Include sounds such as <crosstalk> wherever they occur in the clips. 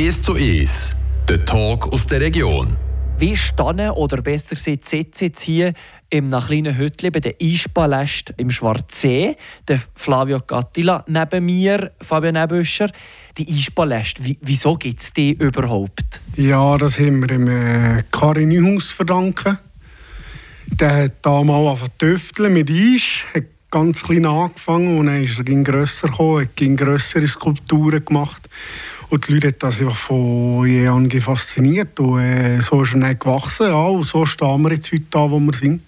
1 zu 1, der Talk aus der Region. Wie standen oder besser gesagt sitzen jetzt hier im kleinen Hütchen bei der Eispaläst im Schwarzsee. Der Flavio Gattila neben mir, Fabian Nebüscher. Die Eispaläst, wieso gibt es die überhaupt? Ja, das haben wir im äh, Kari Neuhaus verdanken. Der hat damals angefangen mit Eis, hat ganz klein angefangen und dann ist er grösser gekommen, hat grössere Skulpturen gemacht. Und die Leute haben das einfach von je an fasziniert. Und äh, so ist er dann gewachsen. Ja, und so stehen wir jetzt heute da, wo wir sind.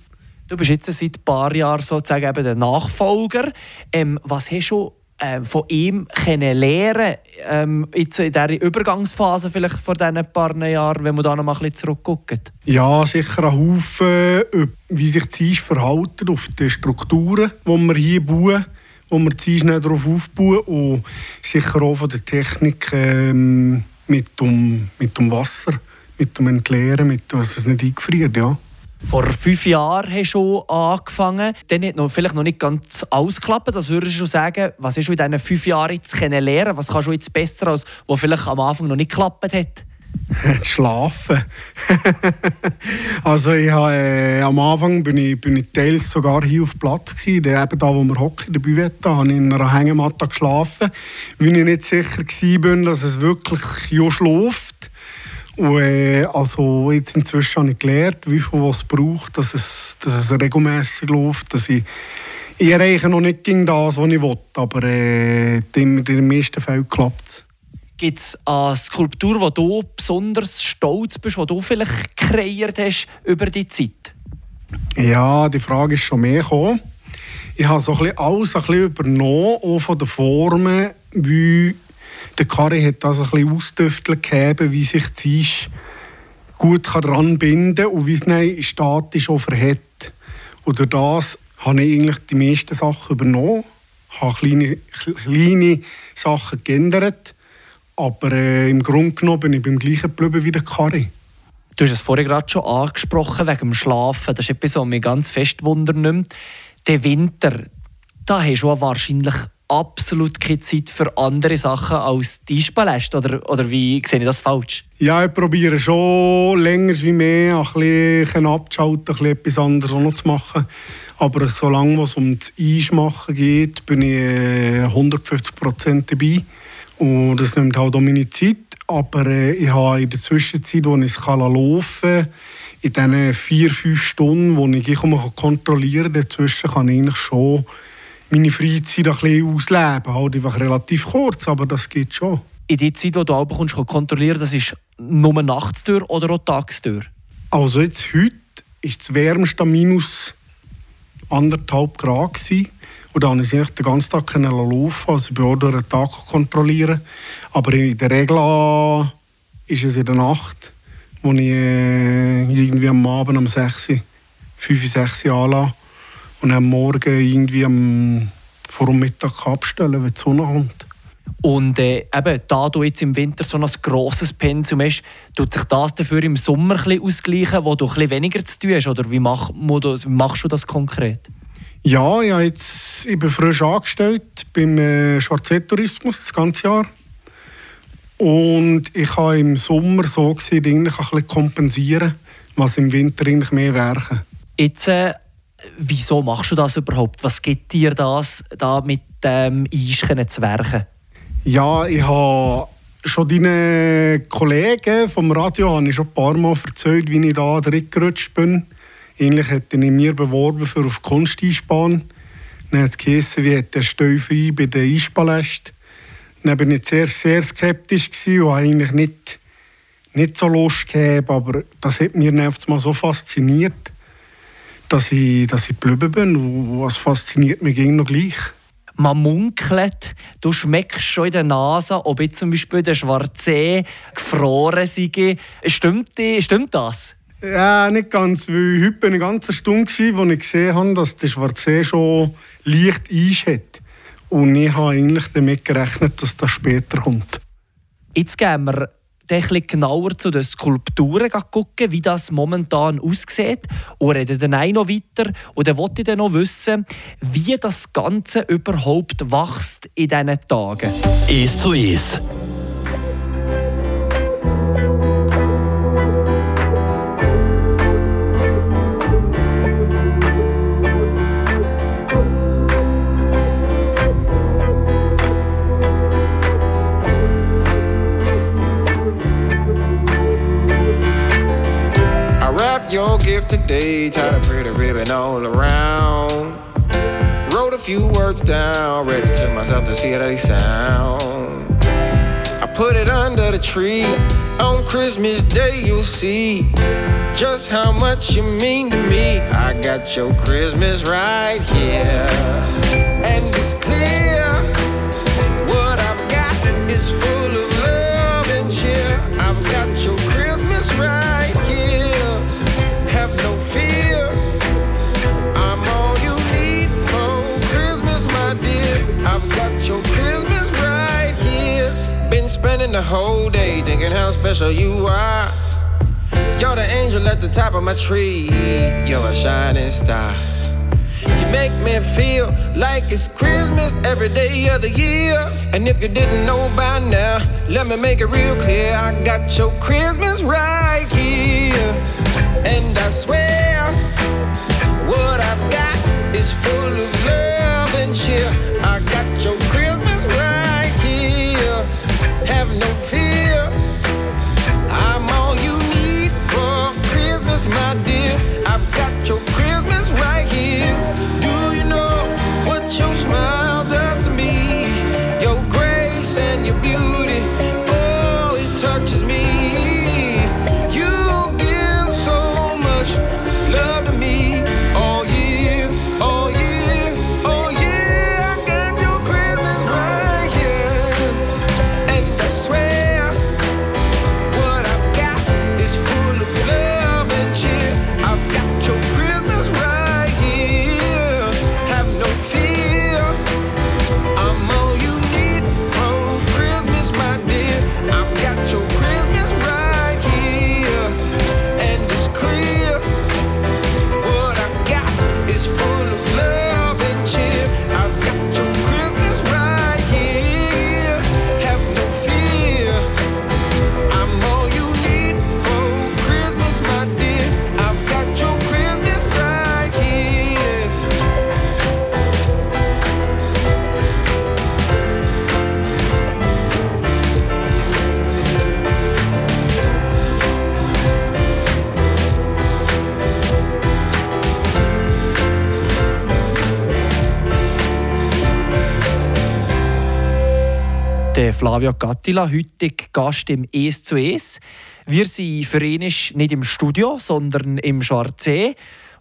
Du bist jetzt seit ein paar Jahren sozusagen eben der Nachfolger. Ähm, was hast du äh, von ihm können lernen ähm, jetzt in dieser Übergangsphase vielleicht vor diesen paar Jahren, wenn man da noch mal ein bisschen zurückguckt? Ja, sicher ein Haufen, wie sich die verhalten auf die Strukturen, die wir hier bauen wo wir die schnell darauf aufbauen und sicher auch von der Technik ähm, mit, dem, mit dem Wasser, mit dem Entleeren, mit, dass es nicht eingefriert, ja. Vor fünf Jahren hast du angefangen. Dann hat noch vielleicht noch nicht ganz ausgeklappt. Das würdest du sagen, was du in diesen fünf Jahren jetzt lernen Was kannst du jetzt besser, als was vielleicht am Anfang noch nicht geklappt hat? <laughs> Schlafen. <laughs> also ich habe, äh, am Anfang bin ich, bin ich teils sogar hier auf Platz gewesen, eben da, wo wir hocken, der Buvette, habe ich in einer Hängematte geschlafen, weil ich nicht sicher war, dass es wirklich ja schläft. Und, äh, also jetzt inzwischen habe ich gelernt, wie viel es braucht, dass es, dass es regelmäßig läuft, dass ich ich erreiche noch nicht das, was ich will, aber äh, in den meisten Fällen klappt es. Gibt es eine Skulptur, wo du besonders stolz bist, die du vielleicht kreiert hast über die Zeit? Ja, die Frage ist schon mehr gekommen. Ich habe so ein bisschen alles ein bisschen übernommen, auch von den Formen, wie der Kari hat das ein bisschen ausdüftelt gegeben, wie sich die gut dran binden kann und wie es dann statisch auch verhält. Und das habe ich eigentlich die meisten Sachen übernommen, habe kleine, kleine Sachen geändert aber äh, im Grunde genommen bin ich beim gleichen geblieben wie der Kari. Du hast es vorhin gerade schon angesprochen, wegen dem Schlafen. Das ist etwas, was mich ganz fest wundernimmt. Der Winter, da hast du wahrscheinlich absolut keine Zeit für andere Sachen als die Eispaläste. Oder, oder wie sehe ich das falsch? Ja, ich probiere schon länger wie mehr ein bisschen abzuschalten, ein bisschen etwas anderes noch zu machen. Aber solange es um das Eismachen geht, bin ich 150% äh, dabei. Und das nimmt halt auch meine Zeit. Aber äh, ich habe in der Zwischenzeit, wo ich es laufen kann, in diesen vier, fünf Stunden, wo ich kontrollieren kann, dazwischen kann ich eigentlich schon meine Freizeit ein bisschen ausleben. Halt einfach relativ kurz, aber das geht schon. In der Zeit, wo du auch kommst, kontrollieren das ist nur Nachtstür oder auch Tagstür? Also jetzt heute ist das wärmste minus anderthalb Grad gewesen. Und dann konnte ich den ganzen Tag laufen, also auch durch den Tag kontrollieren. Aber in der Regel ist es in der Nacht, wo ich äh, irgendwie am Abend um 6, 5, 6 Uhr anlasse und am Morgen irgendwie am, vor dem Mittag abstellen, wenn die Sonne kommt. Und äh, eben, da du jetzt im Winter so ein grosses Pensum hast, tut sich das dafür im Sommer ausgleichen, wo du weniger zu tun hast? Oder wie, mach, wie machst du das konkret? Ja, ja jetzt, ich bin frisch angestellt beim äh, Tourismus das ganze Jahr. Und ich habe im Sommer so gesehen, eigentlich ein bisschen kompensieren, was im Winter eigentlich mehr werken. Jetzt, äh, wieso machst du das überhaupt? Was gibt dir das, da mit dem ähm, zu werken? Ja, ich habe schon deinen Kollegen vom Radio habe ich schon ein paar Mal erzählt, wie ich da reingerutscht bin. Eigentlich hätte ich mir beworben für auf die Kunsteisbahn. Dann hat es wie hat der Steu bei der Eispaläste. Dann war ich sehr, sehr skeptisch und eigentlich nicht, nicht so Lust gehabt, aber das hat mir mal so fasziniert, dass ich, dass ich geblieben bin und was fasziniert mich noch gleich. Man munkelt, du schmeckst schon in der Nase, ob jetzt zum Beispiel der Schwarzsee gefroren sei. Stimmt, stimmt das? Ja, nicht ganz, weil heute war eine ganze Stunde, wo ich gesehen habe, dass der Schwarzsee schon leicht Eis hat. Und ich habe eigentlich damit gerechnet, dass das später kommt. Jetzt gehen wir ein genauer zu den Skulpturen gucken, wie das momentan aussieht. Und reden dann auch noch weiter. Und dann wollte ich dann noch wissen, wie das Ganze überhaupt wächst in diesen Tagen. Es zu es. Today, tied a pretty ribbon all around. Wrote a few words down, read it to myself to see how they sound. I put it under the tree. On Christmas Day, you'll see just how much you mean to me. I got your Christmas right here, and it's clear spending the whole day thinking how special you are. You're the angel at the top of my tree. You're a shining star. You make me feel like it's Christmas every day of the year. And if you didn't know by now, let me make it real clear. I got your Christmas right here. And I swear, Der Flavio Gattila, heutig Gast im «Es zu Es». Wir sind für ihn nicht im Studio, sondern im Schwarzsee.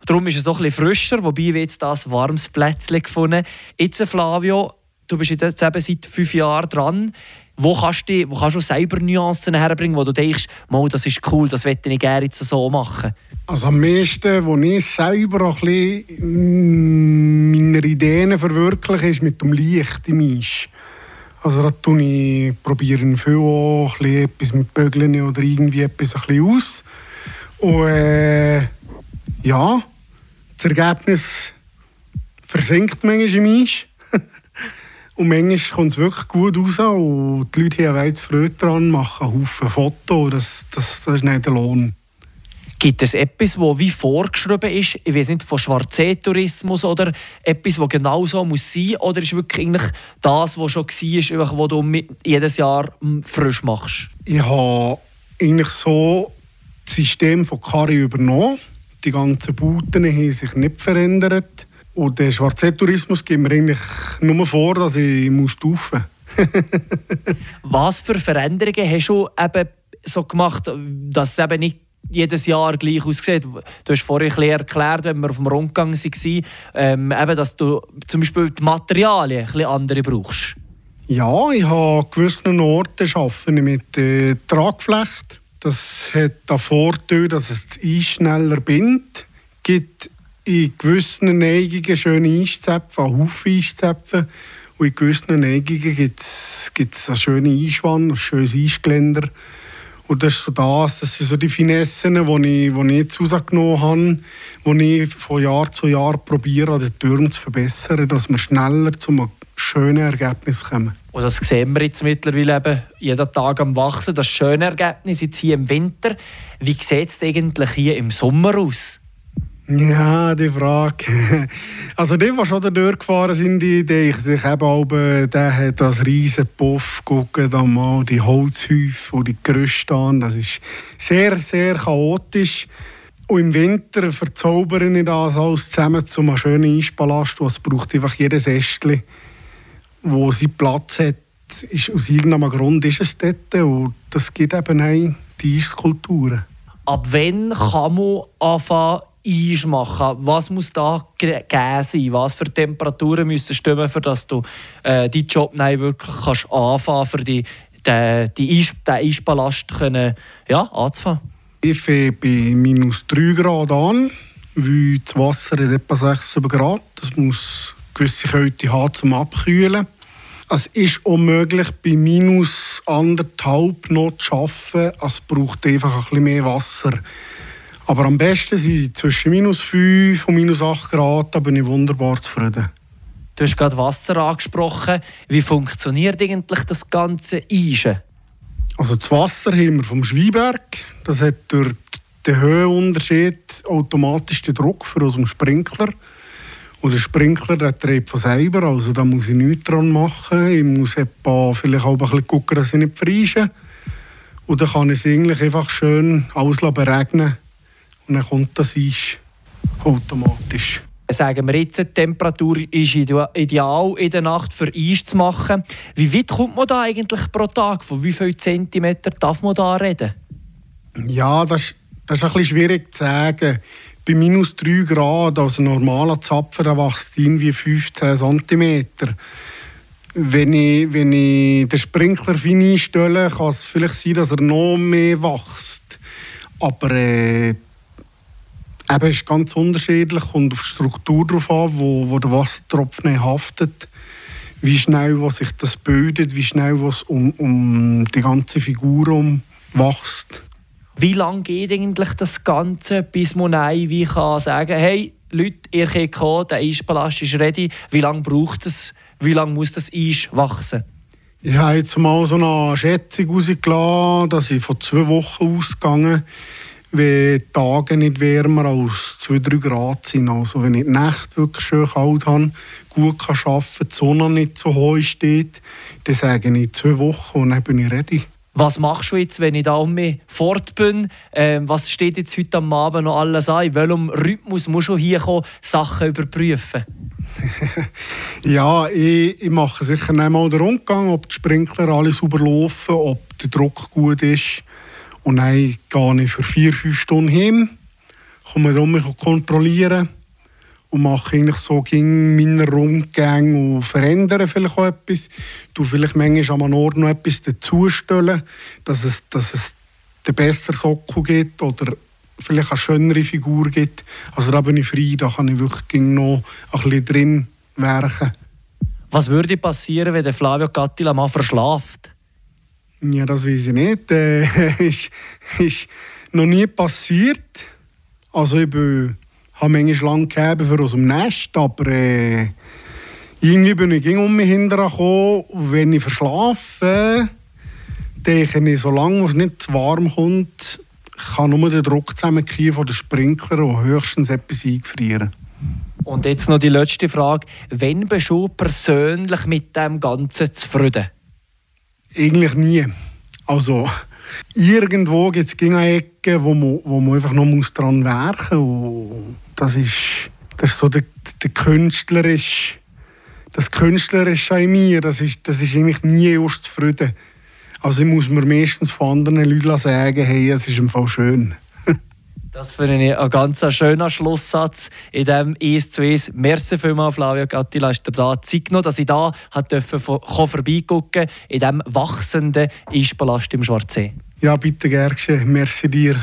Darum ist es auch ein frischer, wobei wir jetzt das warmes Plätzchen gefunden Jetzt, Flavio, du bist jetzt eben seit fünf Jahren dran. Wo kannst du, wo kannst du selber Nuancen herbringen, wo du denkst, Mal, das ist cool, das möchte ich gerne jetzt so machen? Also am meisten, wo ich selber ein bisschen mm, meine Ideen verwirkliche, ist mit dem Licht im Eis. Also da tue ich, probiere viel auch, ein etwas mit Bögeln oder irgendwie etwas ein aus. Und äh, ja, das Ergebnis versinkt manchmal im Eis. <laughs> Und manchmal kommt es wirklich gut raus und die Leute haben Freude daran, machen Haufen Fotos. Das, das, das ist nicht der Lohn. Gibt es etwas, das wie vorgeschrieben ist, ich weiß nicht, von Schwarzsee-Tourismus oder etwas, das genau so muss sein oder ist wirklich eigentlich das, was schon war, was du jedes Jahr mm, frisch machst? Ich habe eigentlich so das System von Kari übernommen. Die ganzen Bauten haben sich nicht verändert. Und der Schwarzsee-Tourismus gibt mir eigentlich nur vor, dass ich muss taufen <laughs> Was für Veränderungen hast du eben so gemacht, dass es eben nicht jedes Jahr gleich aussieht? Du hast vorhin ein erklärt, wenn wir auf dem Rundgang waren, ähm, eben, dass du zum Beispiel die Materialien bisschen andere brauchst. Ja, ich habe an gewissen Orten arbeite mit äh, Tragflecht. Das hat den Vorteil, dass es das Eis schneller bindet. Es gibt in gewissen Neigungen schöne Eiszäpfe, einen Haufen Eiszäpfe. Und in gewissen Neigungen gibt es eine schöne Eiswanne, ein schönes Eisgeländer. Und das ist so das, das sind so die Finessen, die ich, die ich jetzt rausgenommen habe, die ich von Jahr zu Jahr probiere, den Türmen zu verbessern, dass wir schneller zu einem schönen Ergebnis kommen. Und das sehen wir jetzt mittlerweile eben jeden Tag am Wachsen, das schöne Ergebnis jetzt hier im Winter. Wie sieht es eigentlich hier im Sommer aus? Ja, die Frage. <laughs> Also die, die schon durchgefahren sind, die denken sich eben, oben, der hat das riesen Puff, gucken da mal die Holzhäufe und die Gerüste an. Das ist sehr, sehr chaotisch. Und im Winter verzaubere ich das alles zusammen zu einem schönen Eispalast. Es braucht einfach jedes Ästchen, wo seinen Platz hat. Ist, aus irgendeinem Grund ist es dort. Und das gibt eben die Eisskulpturen. Ab wann kann man anfangen, Eis? Was muss da gegeben sein? Was für Temperaturen müssen stimmen, für dass du äh, deinen Job wirklich kannst anfangen für die, die, die Eis, den Eispalast können, ja, anzufangen? Ich fange bei minus 3 Grad an, weil das Wasser hat etwa 6 Grad. Das muss gewisse Kälte haben zum Abkühlen. Es ist unmöglich, bei minus anderthalb noch zu arbeiten. Es braucht einfach ein bisschen mehr Wasser. Aber am besten sind zwischen minus 5 und minus 8 Grad, da bin ich wunderbar zufrieden. Du hast gerade Wasser angesprochen. Wie funktioniert eigentlich das ganze Eisen? Also das Wasser haben wir vom Schweiberg. Das hat durch den Höhenunterschied automatisch den Druck für unseren Sprinkler. Und der Sprinkler der dreht von selber, also da muss ich nichts dran machen. Ich muss etwa vielleicht auch ein bisschen gucken, dass ich nicht freische. Und dann kann ich es eigentlich einfach schön alles beregnen und dann kommt das Eis automatisch. Sagen wir jetzt, die Temperatur ist ideal in der Nacht für Eis zu machen. Wie weit kommt man da eigentlich pro Tag? Von wie vielen Zentimeter darf man da reden? Ja, das, das ist ein bisschen schwierig zu sagen. Bei minus 3 Grad, also normaler Zapfen, da wächst irgendwie 15 cm. Wenn ich, wenn ich den Sprinkler fein einstelle, kann es vielleicht sein, dass er noch mehr wächst. Aber äh, eben ist ganz unterschiedlich und auf die Struktur drauf an, wo, wo der Wassertropfen haftet, wie schnell was sich das bildet, wie schnell was um, um die ganze Figur um wächst. Wie lange geht eigentlich das Ganze, bis man wie kann sagen hey, Leute, ihr könnt kommen, der Eispalast ist ready. Wie lange braucht es? Wie lange muss das Eis wachsen? Ich habe jetzt mal so eine Schätzung rausgelassen, dass ich von zwei Wochen ausgegangen wenn die Tage nicht wärmer als 2-3 Grad sind. Also wenn ich die Nacht wirklich schön kalt habe, gut kann arbeiten kann, die Sonne nicht so hoch steht, dann sage ich zwei Wochen und dann bin ich ready. Was machst du jetzt, wenn ich da um mich fort bin? Ähm, was steht jetzt heute am Abend noch alles an? In welchem Rhythmus musst du hier kommen, Sachen überprüfen? <laughs> ja, ich, ich mache sicher einmal den Rundgang, ob die Sprinkler alles sauber laufen, ob der Druck gut ist. Und dann gehe ich für vier, fünf Stunden hin, komme dann mich kontrollieren und mache eigentlich so gegen meine Rundgänge und verändere vielleicht auch etwas. Du vielleicht manchmal am Ort noch etwas dazustellen, dass es, dass es den besseren Sockel gibt oder vielleicht eine schönere Figur gibt. Also da bin ich frei, da kann ich wirklich noch ein bisschen drin werken. Was würde passieren, wenn Flavio Cattila mal verschlaft? Ja, das weiß ich nicht. Äh, <laughs> ist, ist noch nie passiert. Also ich bin, habe manchmal lange gegeben für aus dem Nest, aber äh, irgendwie bin ich um mich hinterher Wenn ich verschlafe, denke ich, solange es nicht zu warm kommt, kann nur der Druck zusammenkommen von den Sprinklern und höchstens etwas eingefrieren. Und jetzt noch die letzte Frage. Wann bist du persönlich mit dem Ganzen zufrieden? Eigentlich nie. Also, irgendwo gibt es eine Ecke, wo man, wo man einfach noch muss dran werken muss. Das ist, das ist so der, der Künstlerische. Das Künstlerische in mir, das ist, das ist eigentlich nie erst zufrieden. Also ich muss mir meistens von anderen Leuten sagen, hey, es ist im Fall schön. Das finde ich ein ganz schöner Schlusssatz in diesem 1 zu 1. Merci vielmals, Flavio Gattila, hast du da Zeit genommen, dass ich da vorbeigucken in diesem wachsenden Eispalast im Schwarzsee. Ja, bitte, gerne. Merci dir.